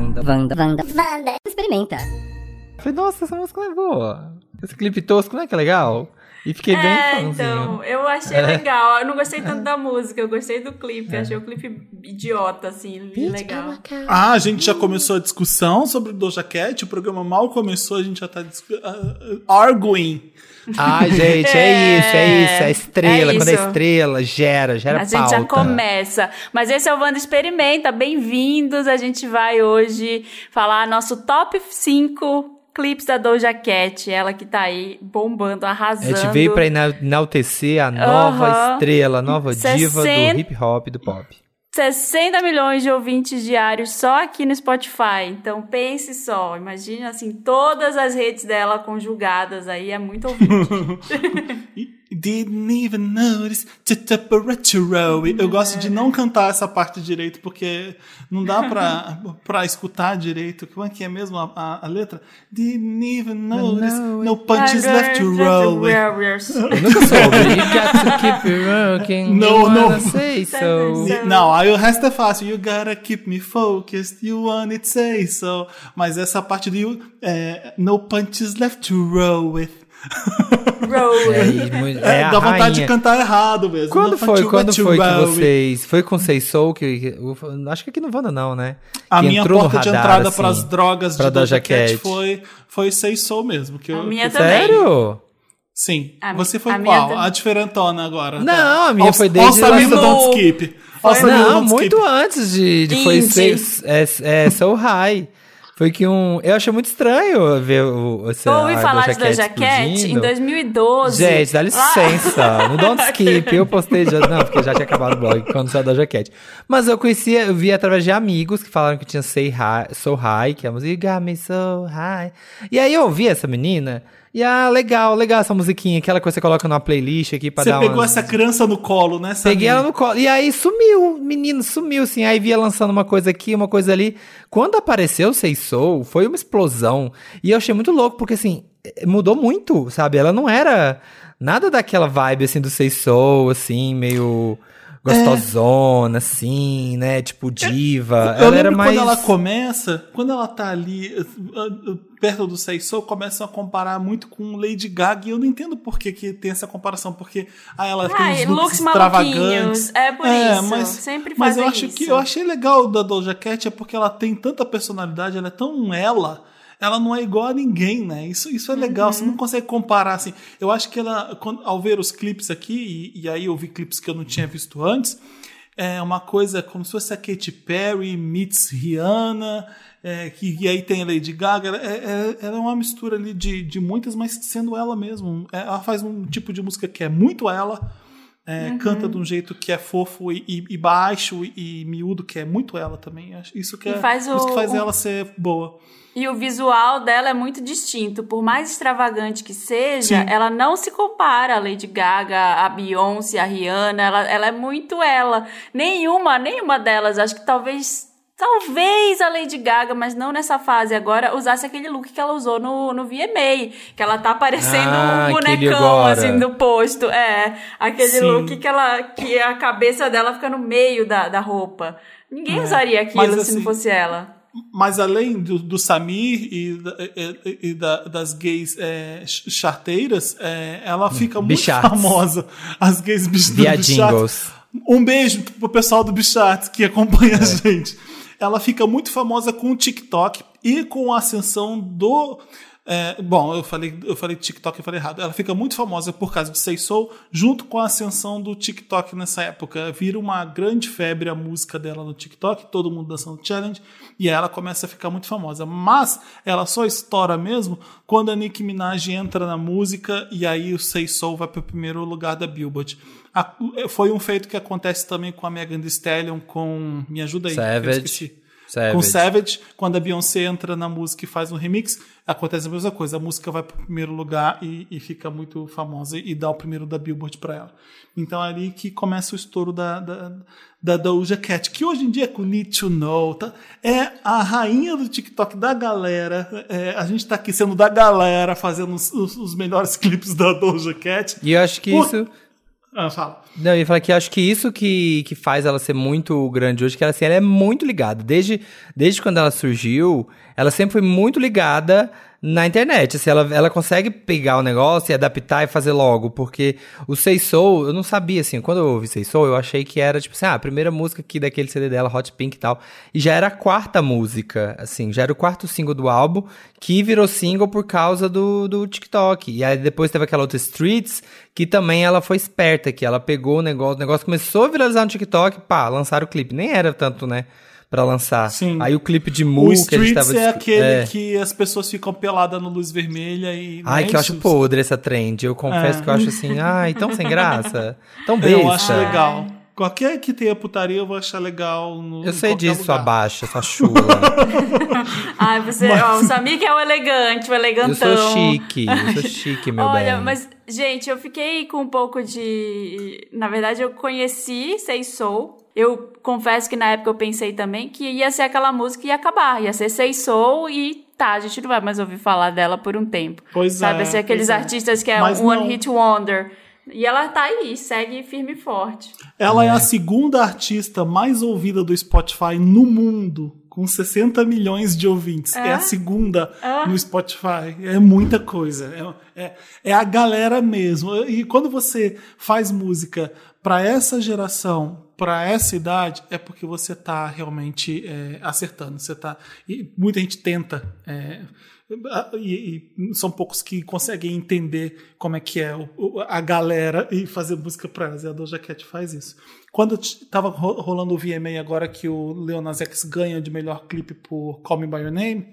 Wanda, Wanda, Wanda, Wanda. Experimenta. Falei, nossa, essa música não é boa. Esse clipe tosco não é que é legal? E fiquei bem É, fãzinho. então, eu achei É. legal. Eu não gostei tanto da música, eu gostei do clipe. Achei o clipe idiota, assim, legal. Ah, a gente já começou a discussão sobre Doja Cat, o programa mal começou, a gente já tá discu- ah, ah, gente, é, É, isso, é isso. É estrela. é Quando é isso. estrela, gera, gera A gente pauta. já começa. Mas esse é o Wanda Experimenta. Bem-vindos. A gente vai hoje falar nosso top 5 clipes da Doja Cat. Ela que tá aí bombando, A arrasando. gente veio pra ena- enaltecer a nova estrela, a nova diva 60 do hip hop e do pop. 60 milhões de ouvintes diários só aqui no Spotify. Então pense só, imagine assim, todas as redes dela conjugadas aí, é muito ouvinte. Didn't even notice the temperature. Eu gosto de não cantar essa parte direito, porque não dá pra, pra escutar direito. Como é que é mesmo a, a, a letra? Didn't even notice, no punches left to roll. with. Eu nunca soube. You got to keep it rocking. No, no. say so. So- Não, aí o resto é fácil. You gotta keep me focused, you want it say so. Mas essa parte do you, é, no punches left to roll with. É, muito- é É, a dá vontade rainha. de cantar errado mesmo. Quando foi, quando foi que vocês... Foi com Sei Soul que... acho que aqui no Wanda não, né? A Que minha porta de radar, entrada assim, pras drogas pra de Doja Cat foi, foi Say Soul mesmo. Que eu, A minha que- também. Sério? Sim. A Você foi a minha qual? também. A diferentona agora. Não, tá? a minha All- foi desde All Samir no- Don't Skip. All Não, muito Skip. antes de, de foi ser é, é, So High. Foi que um. Eu achei muito estranho ver o. o ouvi falar de Cat Cat em explodindo. 2012. Gente, dá licença. No Don't Skip, eu postei já. Não, porque já tinha acabado o blog quando saiu da Cat. Mas eu conhecia, eu vi através de amigos que falaram que tinha Say High, So High, que é a música You Got Me So High. E aí eu ouvi essa menina. E ah, legal, legal essa musiquinha, aquela coisa que você coloca numa playlist aqui pra Você dar pegou uma. essa criança no colo, né? Samir? Peguei ela no colo. E aí sumiu, menino, sumiu, assim. Aí via lançando uma coisa aqui, uma coisa ali. Quando apareceu o Sei Soul, foi uma explosão. E eu achei muito louco, porque assim, eh, mudou muito, sabe? Ela não era nada daquela vibe, assim, do Sei Soul, assim, meio gostosona, assim, né? Tipo, diva. Eu ela era mais. quando ela começa, quando ela tá ali uh, perto do Say So, começam a comparar muito com Lady Gaga e eu não entendo por que, que tem essa comparação, porque ah, ela tem Ai, uns looks, looks extravagantes. É por isso. Sempre mas eu acho que isso. eu achei legal da Doja Cat é porque ela tem tanta personalidade, ela é tão ela. Ela não é igual a ninguém, né? Isso, isso é legal, você não consegue comparar assim. Eu acho que ela, quando- ao ver os clipes aqui, e, e aí eu vi clipes que eu não tinha visto antes, é uma coisa como se fosse a Katy Perry meets Rihanna, é, que, e aí tem a Lady Gaga. Ela é, é- ela é uma mistura ali de, de muitas, mas sendo ela mesmo. É, Ela faz um tipo de música que é muito ela, é, canta de um jeito que é fofo e, e- e baixo e, miúdo, que é muito ela também. Isso que, é, faz isso que o- faz o- ela ser boa. E o visual dela é muito distinto. Por mais extravagante que seja, Sim. ela não se compara a Lady Gaga, a Beyoncé, a Rihanna. Ela, ela é muito ela. Nenhuma, nenhuma delas. Acho que talvez. Talvez a Lady Gaga, mas não nessa fase agora, usasse aquele look que ela usou no, no VMA. Que ela tá parecendo Ah, um bonecão, assim, do posto. É, aquele Sim. look que ela. que a cabeça dela fica no meio da, da roupa. Ninguém usaria aquilo mas se não assim, fosse ela. Mas além do, do Samir e, da- e- e da- das gays é, ch- charteiras, é, ela fica muito famosa. As gays. Bicharts. Um beijo pro pessoal do Bicharts que acompanha a gente. Ela fica muito famosa com o TikTok e com a ascensão do. É, bom, eu falei, eu falei TikTok, eu falei errado. Ela fica muito famosa por causa de Say Soul, junto com a ascensão do TikTok nessa época. Vira uma grande febre a música dela no TikTok, todo mundo dançando challenge, e aí ela começa a ficar muito famosa. Mas ela só estoura mesmo quando a Nicki Minaj entra na música e aí o Say Soul vai para o primeiro lugar da Billboard. A- foi um feito que acontece também com a Megan Thee Stallion, com. Me ajuda aí. Savage. Savage. Com Savage, quando a Beyoncé entra na música e faz um remix, acontece a mesma coisa. A música vai pro primeiro lugar e, e fica muito famosa e dá o primeiro da Billboard pra ela. Então é ali que começa o estouro da, da, da Doja Cat, que hoje em dia com Need to Know, tá? é a rainha do TikTok da galera. É, a gente tá aqui sendo da galera, fazendo os, os- os melhores clipes da Doja Cat. E eu acho que Pô, isso. Ah, fala. Não, eu ia falar que acho que isso que, que faz ela ser muito grande hoje, que ela, assim, ela é muito ligada. Desde, desde quando ela surgiu, ela sempre foi muito ligada na internet. Assim, ela, ela consegue pegar o negócio e adaptar e fazer logo, porque o Sei Soul, eu não sabia, assim, quando eu ouvi Sei Soul, eu achei que era, tipo assim, ah, a primeira música aqui daquele CD dela, Hot Pink e tal, e já era a quarta música, assim, já era o quarto single do álbum, que virou single por causa do, do TikTok. E aí depois teve aquela outra Streets, que também ela foi esperta, que ela pegou o negócio, o negócio começou a viralizar no TikTok, pá, lançaram o clipe. Nem era tanto, né? Pra lançar. Sim. Aí o clipe de O Mu que a gente Streets tava é aquele é. que as pessoas ficam peladas na luz vermelha e. não Ai, é que eu acho podre essa trend. Eu confesso É. que eu acho assim, ai, tão sem graça. Tão besta. Eu acho legal. Qualquer que tenha putaria, eu vou achar legal. No, Eu sei disso, sua lugar. baixa, sua chula. Ai, você, ó, o Samir que é o elegante, o eu elegantão. sou chique, eu sou chique, meu Olha, bem. mas, gente, eu fiquei com um pouco de. Na verdade, eu conheci Sei Soul. Eu confesso que na época eu pensei também que ia ser aquela música e ia acabar. Ia ser Sei Soul e tá, a gente não vai mais ouvir falar dela por um tempo. Pois Sabe, é, assim, aqueles é. artistas que é Mas um One não. Hit Wonder. E ela tá aí, segue firme e forte. Ela é a segunda artista mais ouvida do Spotify no mundo, com 60 milhões de ouvintes. É, É? a segunda É? no Spotify. É muita coisa. É, é, é a galera mesmo. E quando você faz música para essa geração, para essa idade, é porque você tá realmente é, acertando. Você tá. E muita gente tenta. é, e, e são poucos que conseguem entender como é que é o- a galera e fazer música para elas. E a Doja Cat faz isso. Quando t- tava ro- rolando o VMA agora que o Lil Nas X ganha de melhor clipe por Call Me By Your Name,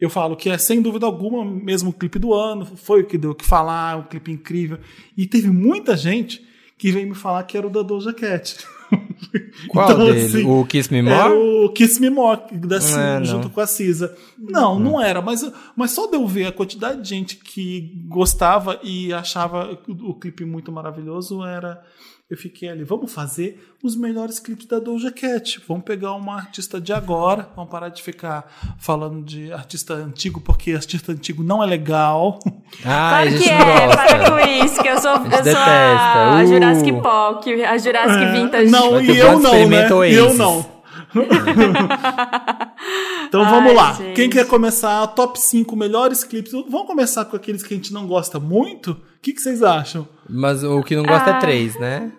eu falo que é sem dúvida alguma mesmo o clipe do ano, foi o que deu o que falar, um clipe incrível. E teve muita gente que veio me falar que era o da Doja Cat. Qual Então, dele? assim, o Kiss Me Era More? o Kiss Me More, da Cisa, é, não. junto com a Cisa. Não, não era, mas, mas só de eu ver a quantidade de gente que gostava e achava o, o clipe muito maravilhoso, era. Eu fiquei ali, vamos fazer os melhores clipes da Doja Cat. Vamos pegar uma artista de agora, vamos parar de ficar falando de artista antigo, porque artista antigo não é legal. Ai, a claro gente que não é, gosta. para com isso, que eu sou, eu sou a, a Uh. Jurassic Park, a Jurassic Vintage. não, e eu não, né? Experimento E eu Oasis. não. então Ai, vamos lá. gente. Quem quer começar? Top 5 melhores clipes. Vamos começar com aqueles que a gente não gosta muito? O que, que vocês acham? Mas o que não gosta é Ah. três, né?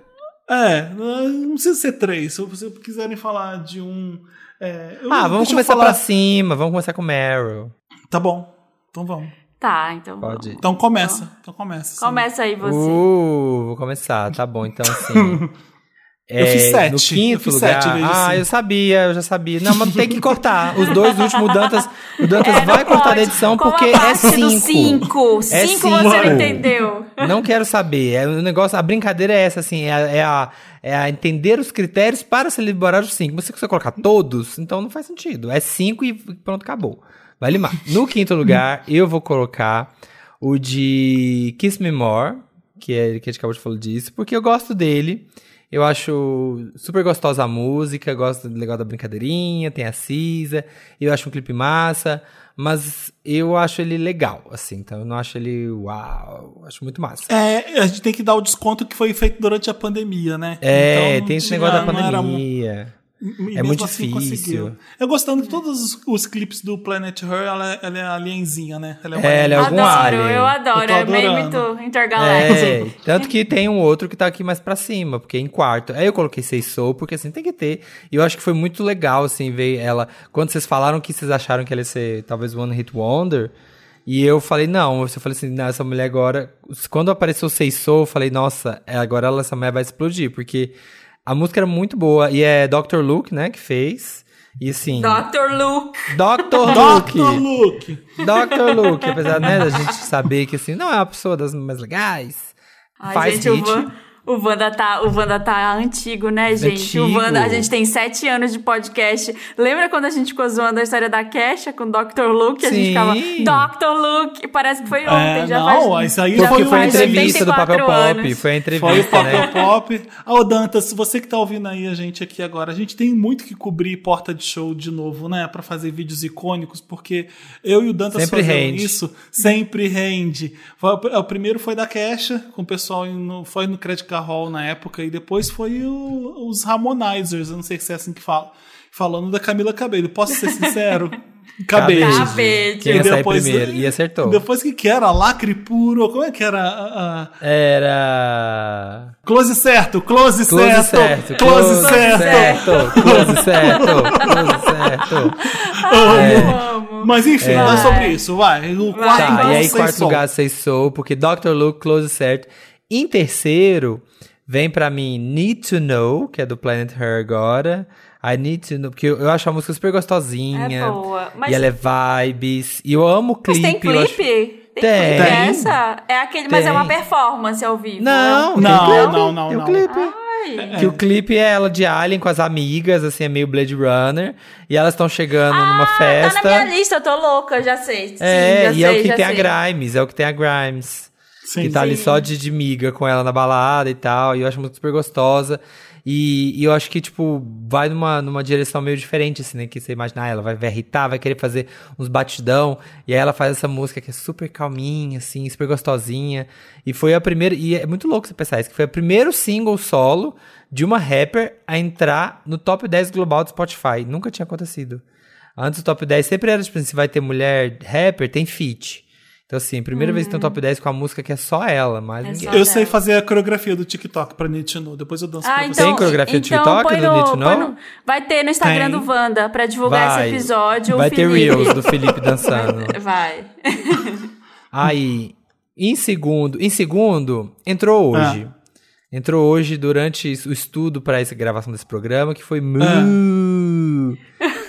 É, não precisa ser três. Se vocês quiserem falar de um. é, eu- Ah, vamos começar falar- pra cima, vamos começar com Meryl. Tá bom. Então vamos. Tá, então. Pode. Então começa. Então começa. sim. Começa aí você. Uh, vou começar, tá bom, então assim. Eu fiz sete, No eu quinto fiz lugar. sete vezes ah, cinco. eu sabia, eu já sabia. Não, mas tem que cortar. Os dois últimos, o Dantas, o Dantas É, vai cortar pode. da edição Como porque a é cinco. cinco. É Cinco você não cinco. entendeu. Não quero saber. É, o negócio, a brincadeira é essa, assim, é, a- é a, é a entender os critérios para se liberar os cinco. Mas se você colocar todos, então não faz sentido. É cinco e pronto, acabou. Vai limar. No quinto lugar, eu vou colocar o de Kiss Me More, que, é, que a gente acabou de falar disso, porque eu gosto dele. Eu acho super gostosa a música, gosto do legal da brincadeirinha, tem a Cisa, eu acho um clipe massa, mas eu acho ele legal, assim, então eu não acho ele uau, acho muito massa. É, a gente tem que dar o desconto que foi feito durante a pandemia, né? É, Então, tem esse negócio da não era- pandemia. E É mesmo muito assim difícil. conseguiu. Eu gostando de todos os, os clipes do Planet Her, ela, é- ela é alienzinha, né? Ela é, uma É, ela é algum adoro, alien. eu adoro. Eu é meio muito intergaláctico. É, tanto que tem um outro que tá aqui mais pra cima, porque é em quarto. Aí eu coloquei Sei Soul, porque assim, tem que ter. E eu acho que foi muito legal, assim, ver ela. Quando vocês falaram que vocês acharam que ela ia ser talvez One Hit Wonder. E eu falei, não, eu falei assim, não, essa mulher agora. Quando apareceu Sei Soul, eu falei, nossa, é, agora ela, essa mulher vai explodir, porque a música era muito boa. E é Dr. Luke, né, que fez. E assim. Dr. Luke. Dr. Luke! Dr. Luke! Dr. Luke, apesar né, da gente saber que assim, não é uma pessoa das mais legais. Ai, faz gente, hit. o, Van, o, Wanda tá, o Wanda tá antigo, né, gente? O Antigo. Wanda, a gente tem sete anos de podcast. Lembra quando a gente ficou zoando a história da Kesha com Dr. Luke? A gente Sim. ficava, Dr. Luke! Parece que foi ontem, É, já não, faz... isso aí já Porque foi foi a entrevista do 84 Papel Pop. Foi a Foi o entrevista, Papel né? Pop. Ah, ô Dantas, você que tá ouvindo aí a gente aqui agora, a gente tem muito que cobrir porta de show de novo, né? Pra fazer vídeos icônicos, porque eu e o Dantas Sempre fazendo rende. isso sempre rende. Foi- o primeiro foi da Kesha, com o pessoal, no, foi no Credit Música Hall na época, e depois foi o- os Harmonizers, eu não sei se é assim que fala, falando da Camila Cabello. Posso ser sincero? Cabello. Cabello. Quem ia sair primeiro. E acertou. Depois que que era? Lacre puro? Como é que era? a- a- Era. Close certo, close, Close certo, certo. close, certo. certo. Close certo. Close certo. Amo. Mas enfim, não é sobre isso, vai. O quarto. Tá, então, e aí, quarto lugar, Say Soul, porque Dr. Luke, Close Certo. Em terceiro, vem pra mim Need to Know, que é do Planet Her agora. I Need to Know, porque eu eu acho a música super gostosinha. É boa, mas- E ela é vibes. E eu amo o Mas clipe. tem eu acho- clipe? Tem, Tem. clipe essa? É aquele, mas é Tem. uma performance ao vivo. Não, é tem Não, clipe, não, não, tem o não. clipe. Ai. Que o clipe é ela de Alien com as amigas, assim, é meio Blade Runner. E elas estão chegando numa Ah, festa. Tá na minha lista, eu tô louca, já sei. Sim, É, já e sei, é o que tem sei. a Grimes, é o que tem a Grimes. Sim, que tá ali sim. só de, de miga com ela na balada e tal. E eu acho muito super gostosa. E, e eu acho que, tipo, vai numa, numa direção meio diferente, assim, né? Que você imaginar, ela vai, vai irritar, vai querer fazer uns batidão. E aí ela faz essa música que é super calminha, assim, super gostosinha. E foi a primeira. E é muito louco você pensar isso, que foi o primeiro single solo de uma rapper a entrar no top 10 global do Spotify. Nunca tinha acontecido. Antes o top 10 sempre era, tipo, se vai ter mulher rapper, tem feat. Então, assim, primeira vez que tem um top 10 com a música que é só ela, mas É ninguém. Eu sei fazer a coreografia do TikTok pra Know. Depois eu danço pra Ah, você. então, Tem coreografia do então TikTok do no- põe Know? no- vai ter no Instagram Tem. do Wanda pra divulgar Vai. esse episódio. o Vai ter. Reels do Felipe dançando. Vai. Aí, em segundo, em segundo, entrou hoje. Ah. Entrou hoje durante o estudo para essa gravação desse programa, que foi Moo.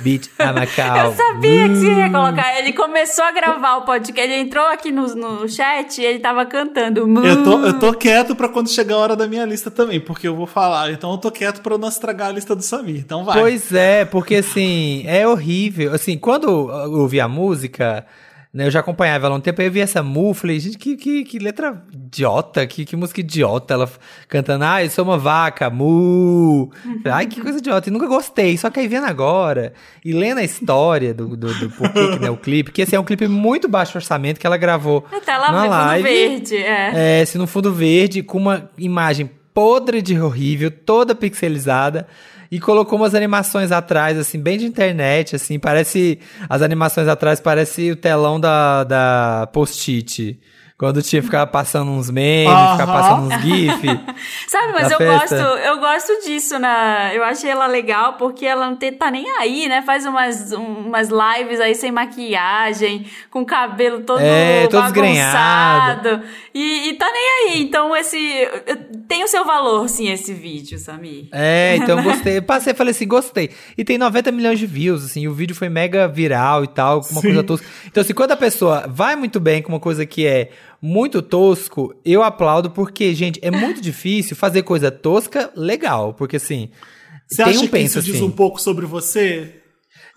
Beat Amacau. Eu sabia que você ia colocar. Ele começou a gravar o podcast. Ele entrou aqui no, no chat e ele tava cantando. Eu tô, eu tô quieto pra quando chegar a hora da minha lista também, porque eu vou falar. Então eu tô quieto pra não estragar a lista do Samir. Então vai. Pois é, porque assim, é horrível. Assim, quando eu ouvi a música, eu já acompanhava ela há um tempo, aí eu vi essa mu, falei, gente, que, que, que letra idiota, que, que música idiota. Ela cantando, ah, eu sou uma vaca, mu. Ai, que coisa idiota. E nunca gostei. Só que aí vendo agora e lendo a história do, do, do porquê que né, o clipe, que esse é um clipe muito baixo orçamento que ela gravou. Tá lá na no live. verde. É. É, se no fundo verde, com uma imagem podre de horrível, toda pixelizada. E colocou umas animações atrás, assim, bem de internet, assim, parece. As animações atrás parece o telão da, da Post-it. Quando tinha ficava passando uns memes, ficava Aham. passando uns GIF. Sabe, mas eu festa. gosto, eu gosto disso na. Eu achei ela legal porque ela não te- tá nem aí, né? Faz umas, um- umas lives aí sem maquiagem, com o cabelo todo É, todo bagunçado. E, e tá nem aí. Então, esse. Tem o seu valor, sim, esse vídeo, Samir. É, então eu gostei. Eu passei falei assim, gostei. E tem 90 milhões de views, assim, o vídeo foi mega viral e tal, com uma Sim. coisa tosca. Então, assim, quando a pessoa vai muito bem com uma coisa que é muito tosco, eu aplaudo, porque, gente, é muito difícil fazer coisa tosca legal. Porque, assim, Você acha um que isso diz assim. um pouco sobre você?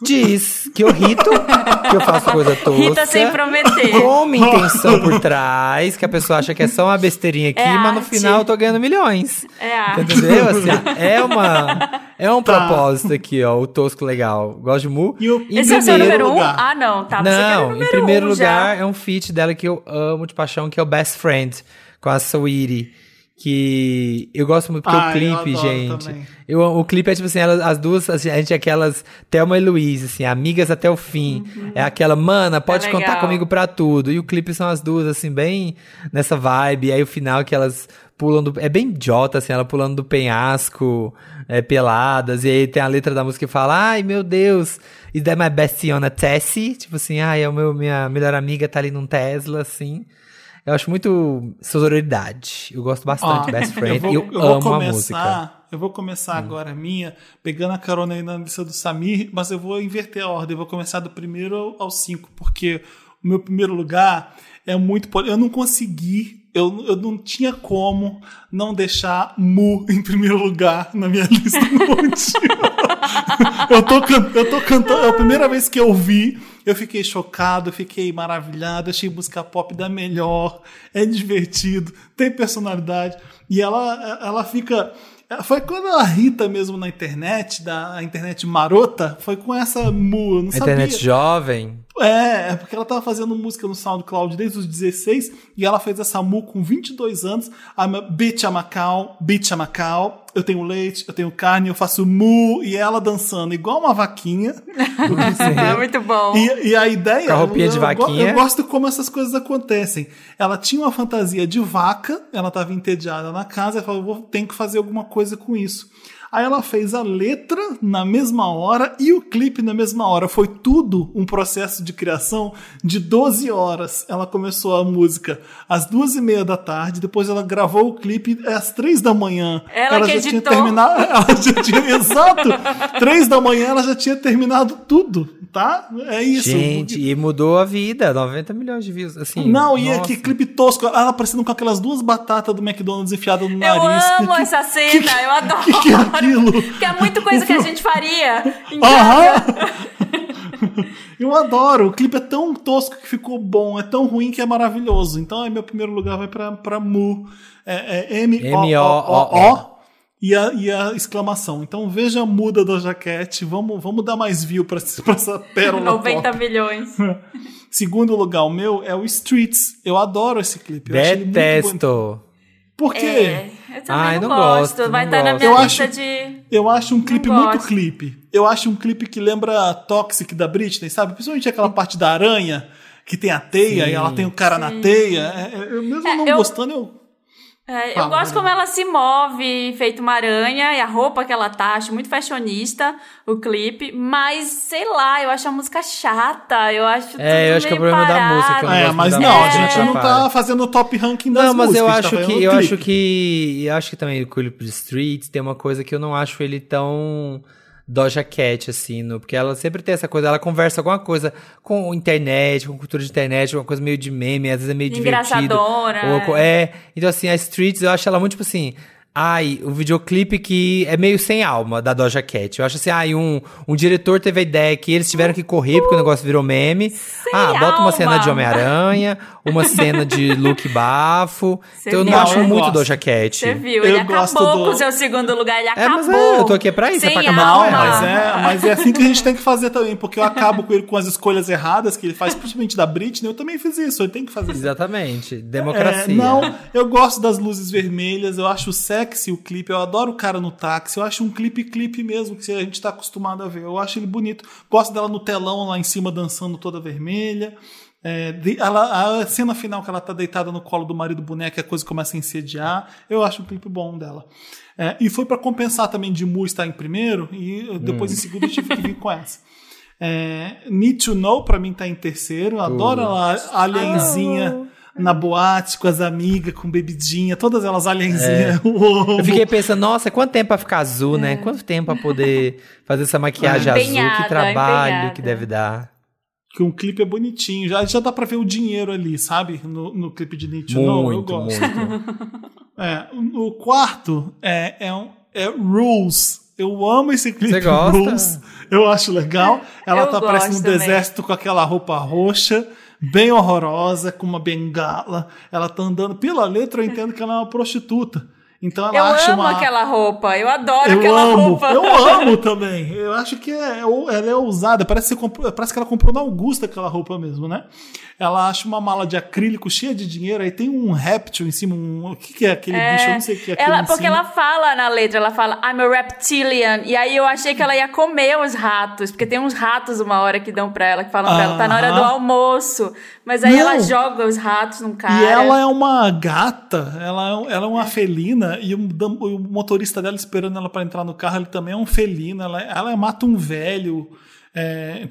Diz que eu rito, que eu faço coisa tosca. Rita sem prometer. Com uma intenção por trás, que a pessoa acha que é só uma besteirinha aqui, É mas no final eu tô ganhando milhões. É arte. Entendeu? Assim, é uma. É um Tá. propósito aqui, ó, o tosco legal. Gosto de Mu. E o- Em Esse é o seu primeiro número um? Ah, não, tá. Não, em primeiro um lugar já. é um feat dela que eu amo de paixão, que é o Best Friend, com a Sweetie. Que eu gosto muito, porque Ah, o eu clipe, adoro gente. também. Eu, o clipe é tipo assim, elas, as duas, assim, a gente é aquelas Thelma e Luiz, assim, amigas até o fim. É aquela, mana, pode É contar comigo pra tudo. E o clipe são as duas, assim, bem nessa vibe. E aí o final que elas pulam do. É bem idiota, assim, ela pulando do penhasco, é, peladas. E aí tem a letra da música que fala: Ai, meu Deus, is that my bestie on a Tessie? Tipo assim, ai, é o meu, minha melhor amiga tá ali num Tesla, assim. Eu acho muito sororidade. Eu gosto bastante de Best Friend. eu vou, eu, eu amo a começar, música. Eu vou começar agora a minha, pegando a carona aí na lista do Samir, mas eu vou inverter a ordem. Eu vou começar do primeiro ao- ao cinco, porque o meu primeiro lugar é muito. Eu não consegui, eu, eu não tinha como não deixar Mu em primeiro lugar na minha lista. Tinha. eu, tô, eu tô cantando. É a primeira vez que eu vi, eu fiquei chocado, fiquei maravilhado. Achei música pop da melhor. É divertido, tem personalidade. E ela, ela fica. Foi quando a Rita mesmo na internet, da internet marota, foi com essa mu, não A sabia. internet jovem. É, é porque ela tava fazendo música no SoundCloud desde os 16 e ela fez essa mu com 22 anos. I'm a bitch, a cow, bitch, a cow. Eu tenho leite, eu tenho carne, eu faço mu e ela dançando igual uma vaquinha. É muito bom. E, e a ideia. Com a roupinha eu, de eu vaquinha. Eu gosto como essas coisas acontecem. Ela tinha uma fantasia de vaca, ela estava entediada na casa, ela falou: vou ter que fazer alguma coisa com isso. Aí ela fez a letra na mesma hora e o clipe na mesma hora. Foi tudo um processo de criação de 12 horas. Ela começou a música às duas e meia da tarde, depois ela gravou o clipe às três da manhã. Ela que já tinha editou. terminado. Ela já tinha, exato! Três da manhã ela já tinha terminado tudo, tá? É isso. Gente, e mudou a vida. 90 milhões de views. Assim, Não, e é nossa. que clipe tosco. Ela aparecendo com aquelas duas batatas do McDonald's enfiadas no Eu nariz. amo Que- essa cena, eu adoro. que que é aquilo? Que é muito coisa que a gente faria em Aham! Eu adoro. O clipe é tão tosco que ficou bom, é tão ruim que é maravilhoso. Então, é meu primeiro lugar vai pra, pra Mu. É, é M-O-O-O. E a, e a exclamação. Então veja a muda da jaquete. Vamos, vamos dar mais view pra, pra essa pérola. 90 pop. milhões. Segundo lugar, o meu é o Streets. Eu adoro esse clipe. Detesto. Por quê? É, eu também Ai, não, não gosto. gosto, Vai não estar na gosto. minha Eu lista acho- de. Eu acho um clipe muito gosto. clipe. Eu acho um clipe que lembra Toxic da Britney, sabe? Principalmente aquela parte da aranha, que tem a teia Sim. e ela tem o cara na teia. É, é, eu mesmo É, não eu- gostando, eu. É, eu gosto como ela se move, feito uma aranha, e a roupa que ela tá, acho muito fashionista o clipe, mas sei lá, eu acho a música chata, eu acho tudo É, eu acho que é o problema da parado. música, eu não É, mas da não, a música, gente não atrapalha. tá fazendo o top ranking das Não, mas eu músicas, a acho tá que eu o acho clipe. que eu acho que também o clipe de Streets tem uma coisa que eu não acho ele tão Doja Cat assim, no, porque ela sempre tem essa coisa, ela conversa alguma coisa com internet, com cultura de internet, uma coisa meio de meme, às vezes é meio divertido. Ou co- é, então assim, a Streets eu acho ela muito tipo assim, Ai, o videoclipe que é meio sem alma da Doja Cat. Eu acho assim, ai, um, um diretor teve a ideia que eles tiveram que correr porque o negócio virou meme. ah, bota alma. uma cena de Homem-Aranha, uma cena de Luke Bafo. Então eu não acho Eu muito gosto. Doja Cat. Você viu, Eu ele gosto acabou do- com o seu segundo lugar, ele É, acabou. mas é, eu tô aqui pra isso, é Sem pra acabar com alma. ela. mas é, mas é assim que a gente tem que fazer também, porque eu acabo com ele com as escolhas erradas que ele faz, principalmente da Britney. Eu também fiz isso, eu tenho que fazer isso. Exatamente. É, Democracia. não, eu gosto das luzes vermelhas, eu acho sexy o clipe, eu adoro o cara no táxi, eu acho um clipe clipe mesmo, que a gente tá acostumado a ver. Eu acho ele bonito. Gosto dela no telão lá em cima dançando toda vermelha. É, ela, a cena final que ela tá deitada no colo do marido boneco, a coisa começa a incendiar. Eu acho um clipe bom dela. É, e foi pra compensar também de Mu estar em primeiro, e depois em segundo eu tive que vir com essa. É, Need to Know, pra mim, tá em terceiro. Eu adoro ela, a alienzinha na boate, com as amigas, com bebidinha, todas elas alienzinhas. Eu fiquei pensando, nossa, quanto tempo pra ficar azul, né? Quanto tempo pra poder fazer essa maquiagem azul? Empenhada, Que trabalho empenhada. que deve dar. Que um clipe é bonitinho. Já, já dá pra ver o dinheiro ali, sabe? No, no clipe de Need to Know. Eu Muito, gosto. muito. É, o quarto é, é, um- é Rules. Eu amo esse clipe. Você gosta? Rules. Eu acho legal. Ela Eu tá parecendo um exército com aquela roupa roxa, bem horrorosa, com uma bengala. Ela tá andando. Pela letra, eu entendo que ela é uma prostituta. Então ela Eu acha amo uma. aquela roupa, eu adoro Eu aquela amo, roupa. eu amo também. Eu acho que é, ela é ousada. Parece, que comprou- parece que ela comprou na Augusta aquela roupa mesmo, né? Ela acha uma mala de acrílico cheia de dinheiro, aí tem um réptil em cima. Um, o que, que é aquele bicho? Eu não sei o que é aquilo ela, porque ela fala na letra, ela fala I'm a reptilian. E aí eu achei que ela ia comer os ratos, porque tem uns ratos uma hora que dão pra ela, que falam pra ela, tá na hora do almoço. Mas aí Não. ela joga os ratos num cara. E ela é uma gata, ela é, ela é uma felina, e o, o motorista dela esperando ela para entrar no carro, ele também é um felino, ela, ela mata um velho, é,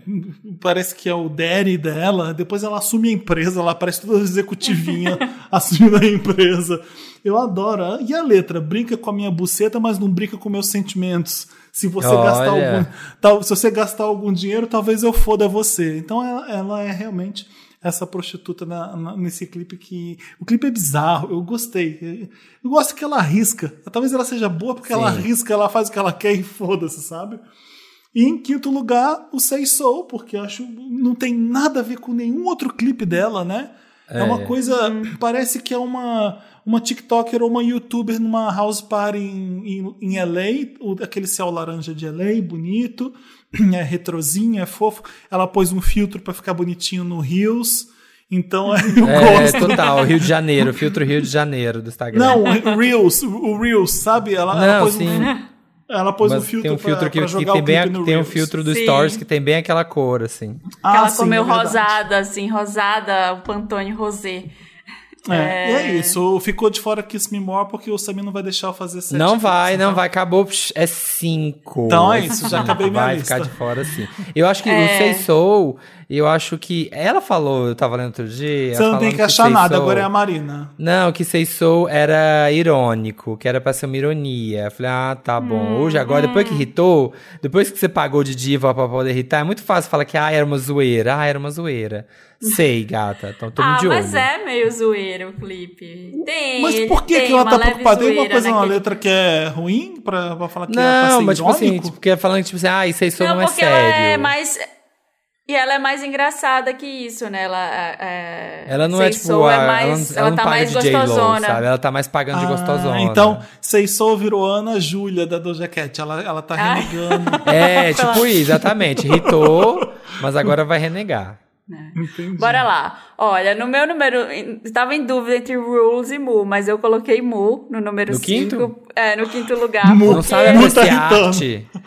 parece que é o daddy dela, depois ela assume a empresa, ela parece toda executivinha assumindo a empresa. Eu adoro. E a letra? Brinca com a minha buceta, mas não brinca com meus sentimentos. Se você Olha. gastar algum, tal, se você gastar algum dinheiro, talvez eu foda você. Então ela, ela é realmente essa prostituta na- na- nesse clipe que. O clipe é bizarro, eu gostei. Eu gosto que ela arrisca. Talvez ela seja boa porque ela Sim. arrisca, ela faz o que ela quer e foda-se, sabe? E em quinto lugar, o Say Soul, porque acho não tem nada a ver com nenhum outro clipe dela, né? É, uma coisa. Parece que é uma, uma TikToker ou uma YouTuber numa house party em, em, em LA, o- aquele céu laranja de LA, bonito, é retrozinho, é fofo. Ela pôs um filtro pra ficar bonitinho no Reels. Então eu É, gosto. total, Rio de Janeiro, filtro Rio de Janeiro do Instagram. Não, o Reels, o Reels, sabe? Ela, ela Não, pôs sim. um, ela pôs um filtro, tem um filtro pra, que, pra que jogar tem, o bem clipe a- no tem um Reels. filtro do Sim. Stories que tem bem aquela cor, assim. Ah, Ela sim, comeu é rosada, assim, rosada, o Pantone Rosé. É, E é isso. Ficou de fora Kiss Me More porque o Samir não vai deixar eu fazer sete Não vai, não vai, acabou. É cinco. Então é isso, já acabei minha Vai lista. ficar de fora, sim. Eu acho que É. o Say Soul, eu acho que. Ela falou, eu tava lendo outro dia. Você não tem que achar Say nada, Soul- agora é a Marina. Não, que Say Soul era irônico, que era pra ser uma ironia. Eu falei, ah, tá bom. Hoje, agora, depois Hum. que irritou, depois que você pagou de diva pra poder irritar, é muito fácil falar que, ah, era uma zoeira. Ah, era uma zoeira. Sei, gata. Então, tamo Ah, de olho. mas é meio zoeiro o clipe. Tem. Mas por que, que ela tá preocupada? Tem uma zoeira coisa na naquele- letra que é ruim pra, pra falar que é pra Não, ser mas tipo assim, tipo, porque falando tipo assim, ah, isso aí Não, não é porque sério. ela é mais. E ela é mais engraçada que isso, né? Ela é. Ela não Sei é tipo, Soul a, é mais, ela, ela não tá paga mais de gostosona. sabe? Ela tá mais pagando de Ah, gostosona. Então, Sei Soul virou Ana Júlia da Doja Cat. Ela, ela tá Ai. renegando. É, tipo isso, exatamente. Irritou, mas agora vai renegar. Entendi. Bora lá. Olha, no meu número. Estava em dúvida entre Rules e Mu, mas eu coloquei Mu no número No 5. quinto? É, no quinto lugar. Mu. porque... Não sabe Mu tá irritando. arte.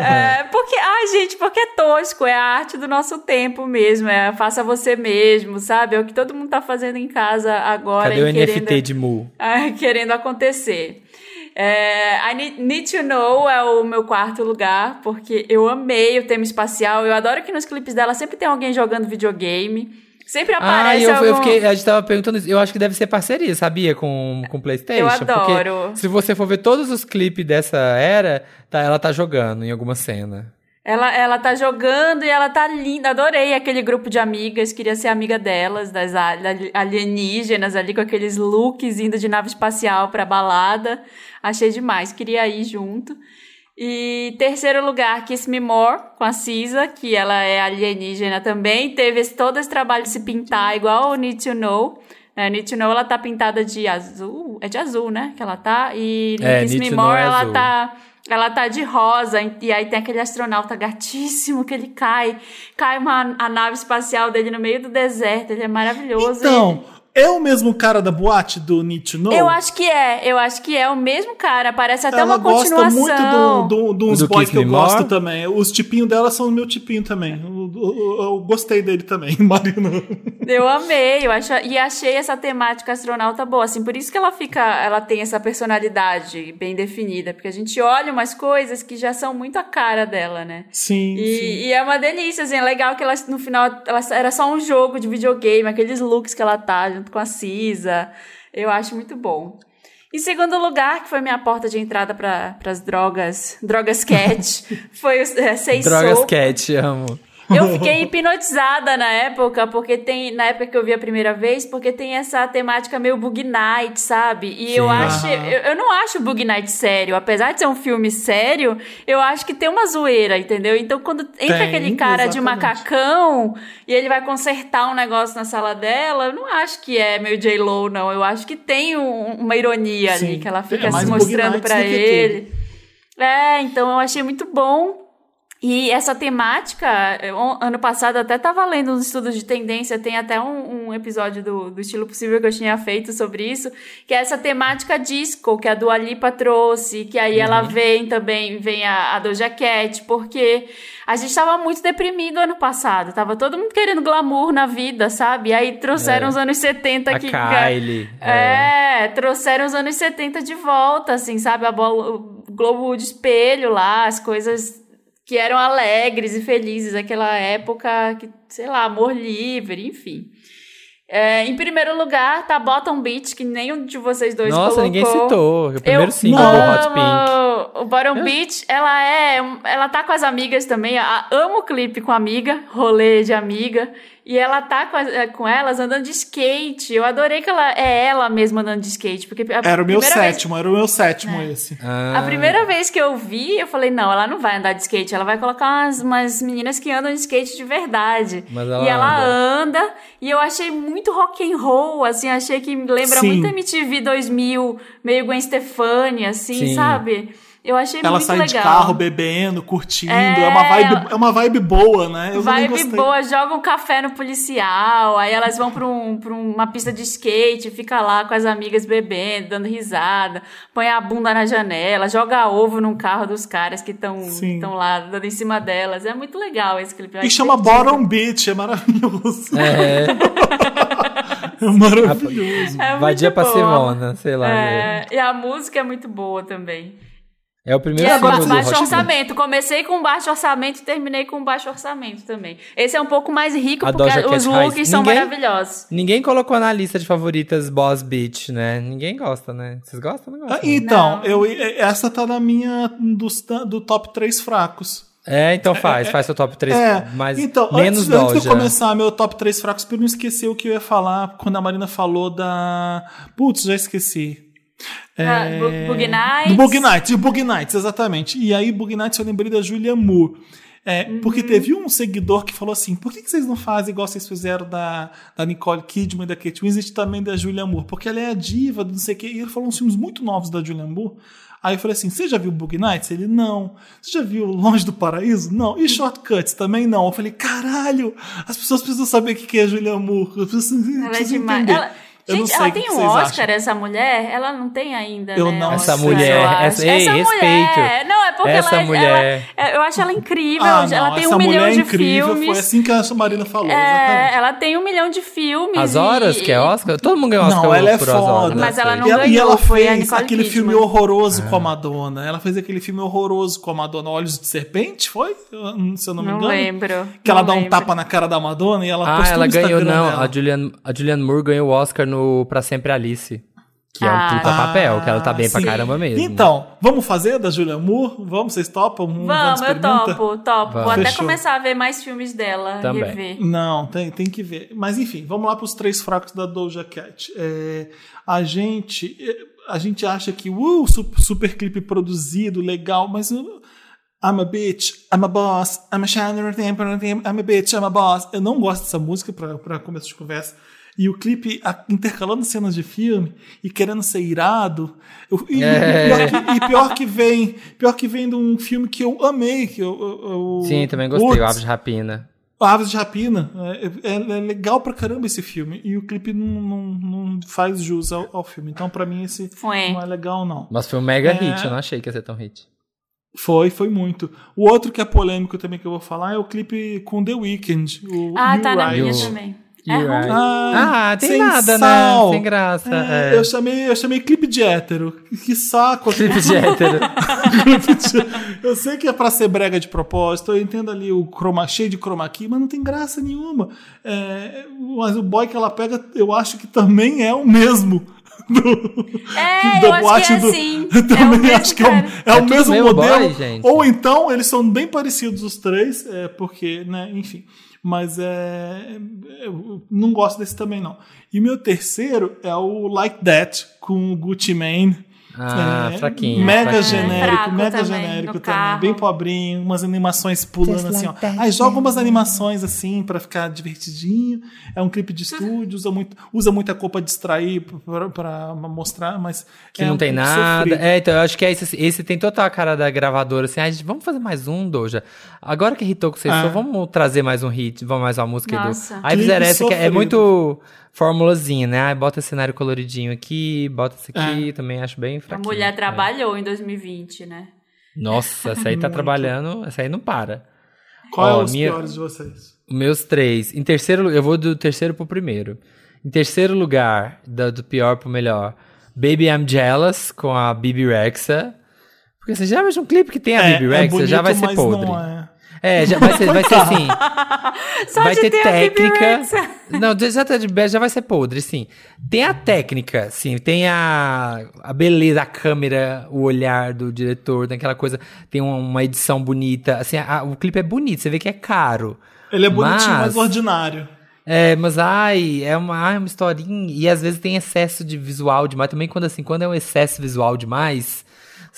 É, porque, ai, gente, porque é tosco, é a arte do nosso tempo mesmo, é faça você mesmo, sabe? É o que todo mundo tá fazendo em casa agora Cadê o e NFT querendo, de Mu? ai, querendo acontecer. É, I Need, Need to Know é o meu quarto lugar, porque eu amei o tema espacial. Eu adoro que nos clipes dela sempre tem alguém jogando videogame. Sempre Ah, aparece eu, eu algum... fiquei, a gente tava perguntando isso. Eu acho que deve ser parceria, sabia? Com com PlayStation. Eu adoro. Porque se você for ver todos os clipes dessa era, tá, ela tá jogando em alguma cena. Ela, ela tá jogando e ela tá linda. Adorei aquele grupo de amigas. Queria ser amiga delas, das ali- alienígenas ali, com aqueles looks indo de nave espacial pra balada. Achei demais. Queria ir junto. E terceiro lugar, Kiss Me More, com a Cisa, que ela é alienígena também. Teve esse- todo esse trabalho de se pintar igual o Need to Know. É, Need to Know, ela tá pintada de azul. É de azul, né? Que ela tá. E no É, Kiss Me Know More, é ela azul. tá. Ela tá de rosa, e aí tem aquele astronauta gatíssimo que ele cai. Cai uma, a nave espacial dele no meio do deserto, ele é maravilhoso. Então, é o mesmo cara da boate do Need to Know? eu acho que é, eu acho que é o mesmo cara, parece até Ela uma gosta continuação. muito de do, do, uns Do boys Kiss que eu Me gosto More? também. Os tipinhos dela são o meu tipinho também. Eu, eu- eu gostei dele também, Marina. Eu amei, eu acho, e achei essa temática astronauta boa, assim, por isso que ela fica, ela tem essa personalidade bem definida, porque a gente olha umas coisas que já são muito a cara dela, né? Sim, sim. E, e é uma delícia, assim, é legal que ela, no final, ela, era só um jogo de videogame, aqueles looks que ela tá junto com a Cisa, eu acho muito bom. Em segundo lugar, que foi minha porta de entrada para as drogas, drogas cat, foi o é, Sei Drogas. Cat, amo. Eu fiquei hipnotizada na época, porque tem. Na época que eu vi a primeira vez, porque tem essa temática meio Bug Night, sabe? E eu Sim. acho. Aham. Eu, eu não acho Bug Night sério. Apesar de ser um filme sério, eu acho que tem uma zoeira, entendeu? Então, quando entra Tem, aquele cara de exatamente. macacão e ele vai consertar um negócio na sala dela, eu não acho que é meio J-Lo, não. Eu acho que tem um- uma ironia ali, Sim. que ela É fica mais se mostrando que ele. É, então eu achei muito bom. E essa temática, eu- ano passado até estava lendo uns estudos de tendência, tem até um, um episódio do, do Estilo Possível que eu tinha feito sobre isso, que é essa temática disco que a Dua Lipa trouxe, que aí ela vem também, vem a, a Doja Cat, porque a gente estava muito deprimido ano passado, tava todo mundo querendo glamour na vida, sabe? E aí trouxeram É. os anos 70 A que... Kylie. é. É, trouxeram os anos 70 de volta, assim, sabe? A bola, o globo de espelho lá, as coisas que eram alegres e felizes, aquela época que, sei lá, amor livre, enfim. É, em primeiro lugar, tá Bottom Beach, que nenhum de vocês dois Nossa, colocou. ninguém citou. O primeiro Eu single do Hot Pink. O Bottom Beach, ela é. Ela tá com as amigas também. A, amo o clipe com amiga, rolê de amiga. E ela tá com, as- eh, com elas andando de skate. Eu adorei que ela é ela mesma andando de skate. Porque a Era o meu primeira vez- sétimo, era o meu sétimo esse. Ah, a primeira vez que eu vi, eu falei, não, ela não vai andar de skate, ela vai colocar umas, umas meninas que andam de skate de verdade. Mas ela e ela anda. e eu achei muito rock and roll, assim, achei que me lembra Sim. muito MTV 2000, meio Gwen Stefani, assim, Sim. sabe? Eu achei Ela muito sai legal. de carro bebendo, curtindo. É, É, uma vibe, ela- é uma vibe boa, né? Eu Vibe boa, joga um café no policial, aí elas vão pra, um, pra uma pista de skate, fica lá com as amigas bebendo, dando risada, põe a bunda na janela, joga ovo num carro dos caras que estão lá dando em cima delas. É muito legal esse clipe. E chama. Bottom Beach, é maravilhoso. É, É maravilhoso. É vadia pra. Simona, sei lá. É, É, e a música é muito boa também. É o E primeiro é single ba do baixo Hot orçamento. Comecei com baixo orçamento e terminei com baixo orçamento também. Esse é um pouco mais rico A porque os looks são Ninguém- maravilhosos. Ninguém colocou na lista de favoritas Boss Beach, né? Ninguém gosta, né? Vocês gostam? Não Ah, gostam? então, Não. eu, essa tá na minha dos- do top 3 fracos. É, então faz, faz seu top 3, É, mas então, menos antes, antes de eu começar meu top 3 fracos, pra eu não esquecer o que eu ia falar quando a Marina falou da. Putz, já esqueci. Ah, Bu- Boogie Nights. Do Bug Nights, o Bug Nights, exatamente. E aí, Bug Nights, eu lembrei da Julia Moore. É, Uhum. Porque teve um seguidor que falou assim: por que, que vocês não fazem igual vocês fizeram da, da Nicole Kidman e da Kate Winslet também da Julia Moore? Porque ela é a diva, do não sei o quê. E ele falou uns filmes muito novos da Julia Moore. Aí eu falei assim: você já viu Bug Nights? Ele, não. Você já viu Longe do Paraíso? Não. E Shortcuts? Também não. Eu falei: caralho, as pessoas precisam saber o que é Julia Moore. Pessoas Ela é precisam demais. entender. Ela- Gente, sei ela tem que um Oscar, acham. essa mulher? Ela não tem ainda, Eu né? não Oscar, Essa mulher, eu acho. essa- ei, mulher, respeito. Não, é porque Essa ela, é- mulher. ela- eu acho ela incrível. Ah, ela não, tem essa um milhão é de incrível. filmes. Foi assim que a Marina falou, É, ela tem um milhão de filmes. As e- horas, que é Oscar? Todo mundo ganhou Oscar Não, ela é por as horas, foda. né? Mas ela não e, ela, e ganhou, ela fez aquele Kidman. filme horroroso Ah. com a Madonna. Ela fez aquele filme horroroso com a Madonna, Olhos de Serpente, foi? Se eu não me Não engano. lembro. Que ela não dá um tapa na cara da Madonna e ela Ah, ela ganhou, não. dela. A Julianne, a Julianne Moore ganhou o Oscar no Pra Sempre Alice. Que é um Ah. puta papel, que ela tá bem pra sim. caramba mesmo. Então, vamos fazer da Julia Moore? Vamos, vocês topam? Um- Vamos, eu topo, topo. Vamos. Vou até Fechou. começar a ver mais filmes dela Também. e rever. Não, tem, tem que ver. Mas enfim, vamos lá para os três fracos da Doja Cat. É, a gente a gente acha que uh, su- super clipe produzido, legal, mas uh, I'm a bitch, I'm a boss, I'm a shiner, I'm a bitch, I'm a boss. Eu não gosto dessa música para começo de conversa. E o clipe intercalando cenas de filme e querendo ser irado. E, É. e pior que, e pior que vem, pior que vem de um filme que eu amei, que eu, eu- eu- Sim, também gostei, o Aves de Rapina. Aves de Rapina. É, é- é legal pra caramba esse filme. E o clipe não, não, não faz jus ao, ao filme. Então, pra mim, esse Foi. não é legal, não. Mas foi um mega É. hit, eu não achei que ia ser tão hit. Foi, foi muito. O outro que é polêmico também que eu vou falar é o clipe com The Weeknd. O Ah, You tá na minha também. É. Right. Ah, Ah, tem sem nada, sal. né? Sem graça. É, é. Eu, chamei, eu chamei clipe de hétero. Que saco. Clipe de hétero. Eu sei que é pra ser brega de propósito, eu entendo ali o chroma, cheio de chroma key, mas não tem graça nenhuma. É, mas o boy que ela pega, eu acho que também é o mesmo. É, da eu acho que boate é do- assim. Eu É também acho que é, é É o mesmo mesmo modelo. boy, gente. ou então eles são bem parecidos os três, é, porque, né, enfim. Mas é, eu não gosto desse também, não. E meu terceiro é o Like That, com o Gucci Mane. Ah, É, fraquinho. Mega fraquinho. genérico, Fraco mega também, genérico também. carro. Bem pobrinho, umas animações pulando assim, ó. Aí joga umas animações assim pra ficar divertidinho. É um clipe de estúdio, usa, muito, usa muita cor pra distrair, pra, pra mostrar, mas. Que é não um tem nada. sofrido. É, então eu acho que é esse, esse tem total a cara da gravadora, assim, ah, gente, vamos fazer mais um, Doja. Agora que hitou com vocês, Ah. só vamos trazer mais um hit, vamos mais uma música aí do. Nossa. Aí fizeram essa que é muito formulazinha, né? Aí bota cenário coloridinho aqui, bota esse aqui, É. também acho bem A fraquinho. mulher É. trabalhou em 2020, né? Nossa, essa aí tá trabalhando, essa aí não para. Qual é Ó, os minha- piores de vocês? Meus três. Em terceiro, eu vou do terceiro pro primeiro. Em terceiro lugar, do, do pior pro melhor, Baby I'm Jealous com a Bibi Rexa. Porque você já vê um clipe que tem a Bibi Rexa, já vai ser mas podre. não é. É, já vai ser, vai ser assim. Só vai de ter ter técnica. Não, já tá de já vai ser podre, sim. Tem a técnica, sim. Tem a, a beleza, a câmera, o olhar do diretor, tem aquela coisa. Tem uma, uma edição bonita. Assim, a- o clipe é bonito, você vê que é caro. Ele é bonitinho, Mas- mas ordinário. É, mas ai, é uma, ai, uma historinha. E às vezes tem excesso de visual demais. Também quando assim, quando é um excesso visual demais,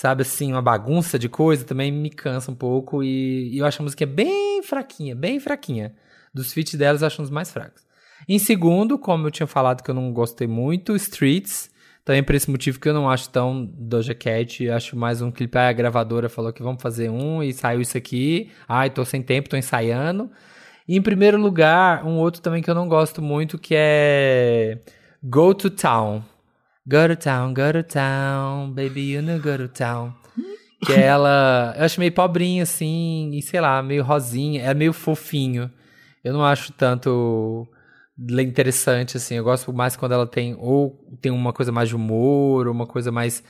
sabe assim, uma bagunça de coisa, também me cansa um pouco. E, e eu acho a música bem fraquinha, bem fraquinha. Dos feats delas, eu acho um dos mais fracos. Em segundo, como eu tinha falado que eu não gostei muito, Streets. Também por esse motivo que eu não acho tão Doja Cat. Acho mais um clipe. Ah, a gravadora falou que vamos fazer um e saiu isso aqui. Ai, tô sem tempo, tô ensaiando. E em primeiro lugar, um outro também que eu não gosto muito, que é Go to Town. Go to Town, go to Town, baby, you know go to Town. Que é ela, eu acho meio pobrinha assim, e sei lá, meio rosinha, é meio fofinho. Eu não acho tanto interessante assim, eu gosto mais quando ela tem ou tem uma coisa mais de humor, ou uma coisa mais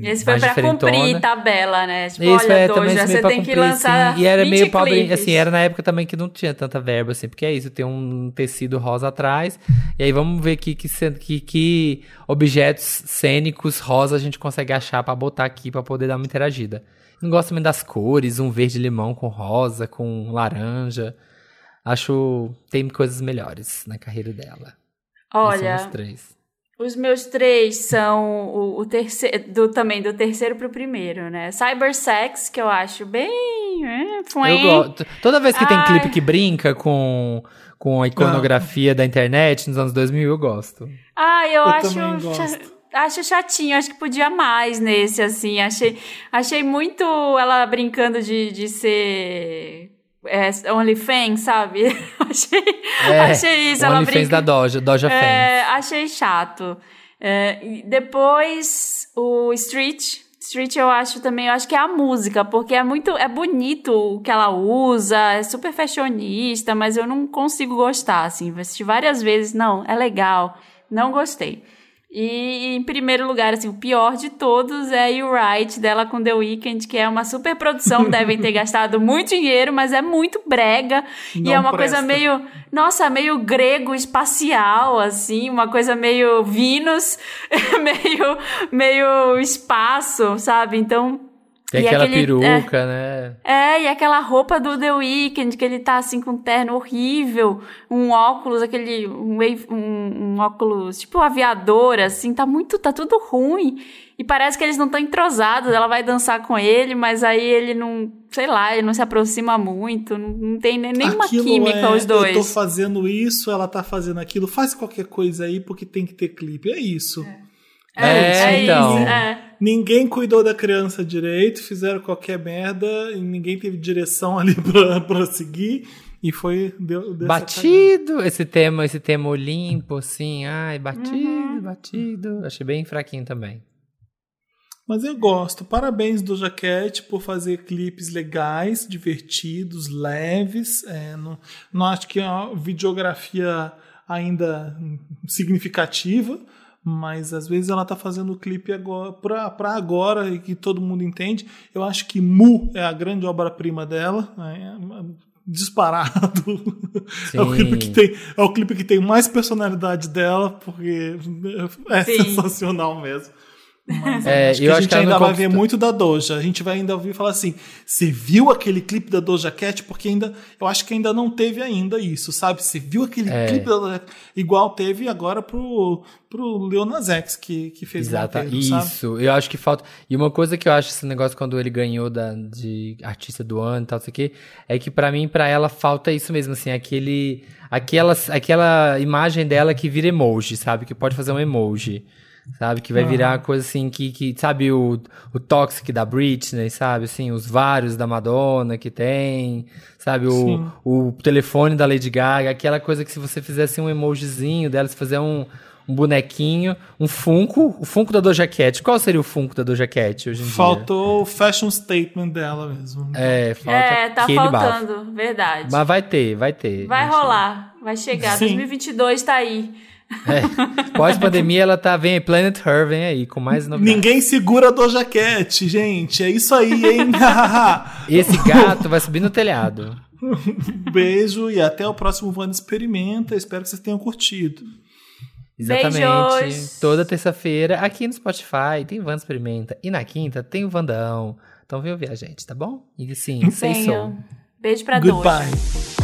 Esse foi pra cumprir tabela, né? Tipo, Isso olha, é Doja, você pra tem que cumprir, lançar assim. E era 20 meio pobre, clipes. assim, era na época também que não tinha tanta verba, assim, porque é isso, tem um tecido rosa atrás, e aí vamos ver que, que, que, que objetos cênicos rosa a gente consegue achar pra botar aqui pra poder dar uma interagida. Não gosto também das cores, um verde limão com rosa, com laranja. Acho tem coisas melhores na carreira dela. Esses são Olha, os três. Os meus três são o, o terceiro, do, também do terceiro pro primeiro, né? Cybersex, que eu acho bem. É, Eu gosto. Toda vez que tem Ai. clipe que brinca com, com a iconografia da internet nos anos 2000, eu gosto. Ah, eu, Eu acho. gosto. Acho chatinho, acho que podia mais nesse, assim. Achei, achei muito ela brincando de, de ser. É, OnlyFans, sabe? achei, achei isso. OnlyFans brinca... da Doja, Doja É, Fans. achei chato. É, depois o Street. Street eu acho também, eu acho que é a música, porque é muito, é bonito o que ela usa, é super fashionista, mas eu não consigo gostar, assim, assisti várias vezes, não, é legal, não gostei. E em primeiro lugar, assim, o pior de todos é You Right, dela com The Weeknd, que é uma super produção, devem ter gastado muito dinheiro, mas é muito brega, e Não é uma presta. coisa meio, nossa, meio grego espacial, assim, uma coisa meio Vênus, meio, meio espaço, sabe? Então. Tem e aquela aquele- peruca, né? É, e aquela roupa do The Weeknd, que ele tá assim com um terno horrível, um óculos, aquele. Um, um, um óculos tipo aviador, assim, tá muito. tá tudo ruim. E parece que eles não estão entrosados. Ela vai dançar com ele, mas aí ele não. sei lá, ele não se aproxima muito. Não, não tem nem- nenhuma Aquilo química é, os dois. Eu tô fazendo isso, ela tá fazendo aquilo. Faz qualquer coisa aí porque tem que ter clipe. É isso. É, então. isso, é. Ninguém cuidou da criança direito, fizeram qualquer merda, e ninguém teve direção ali pra, pra seguir. E foi. Deu, Batido, esse tema, esse tema limpo, assim, ai, batido, Uhum. batido. Achei bem fraquinho também. Mas eu gosto. Parabéns do Jaquete por fazer clipes legais, divertidos, leves. É, não, não acho que é uma videografia ainda significativa, mas às vezes ela tá fazendo o clipe agora pra, pra agora e que todo mundo entende. Eu acho que Mu é a grande obra-prima dela. É, disparado. É o, clipe que tem, é o clipe que tem mais personalidade dela, porque é Sim. sensacional mesmo. Mas É, acho que eu a acho gente que ela ainda vai conquistou- ver muito da Doja. A gente vai ainda ouvir falar assim: você viu aquele clipe da Doja Cat? Porque ainda. Eu acho que ainda não teve ainda isso, sabe? Você viu aquele É. clipe da Doja Cat? Igual teve agora pro, pro Lil Nas X, que, que fez o Exato, roteiro, sabe? isso. Eu acho que falta. E uma coisa que eu acho esse negócio quando ele ganhou da, de artista do ano e tal, não sei o quê, é que pra mim, pra ela, falta isso mesmo, assim, aquele. Aquela, aquela imagem dela que vira emoji, sabe? Que pode fazer um emoji. Sabe? Que vai virar uma coisa assim que, que sabe, o, o Toxic da Britney, sabe? Assim, os vários da Madonna que tem, sabe? Sim. O, o telefone da Lady Gaga, aquela coisa que se você fizesse um emojizinho dela, se fizer um, um bonequinho, um Funko, o Funko da Doja Cat. Qual seria o Funko da Doja Cat hoje em dia? Faltou o fashion statement dela mesmo. É, falta É, tá aquele bafo. faltando, verdade. Mas vai ter, vai ter. Vai rolar, vai chegar. Sim. 2022 tá aí. É. Pós-pandemia, ela tá, vem aí, Planet Her, vem aí, com mais novidades. Ninguém segura a Doja Cat, gente. É isso aí, hein? Esse gato vai subir no telhado. Beijo e até o próximo Wanda Experimenta. Espero que vocês tenham curtido. Exatamente. Beijos. Toda terça-feira, aqui no Spotify, tem Wanda Experimenta. E na quinta, tem o Vandão. Então vem ouvir a gente, tá bom? E sim, sem som. Venham. Beijo pra. Goodbye.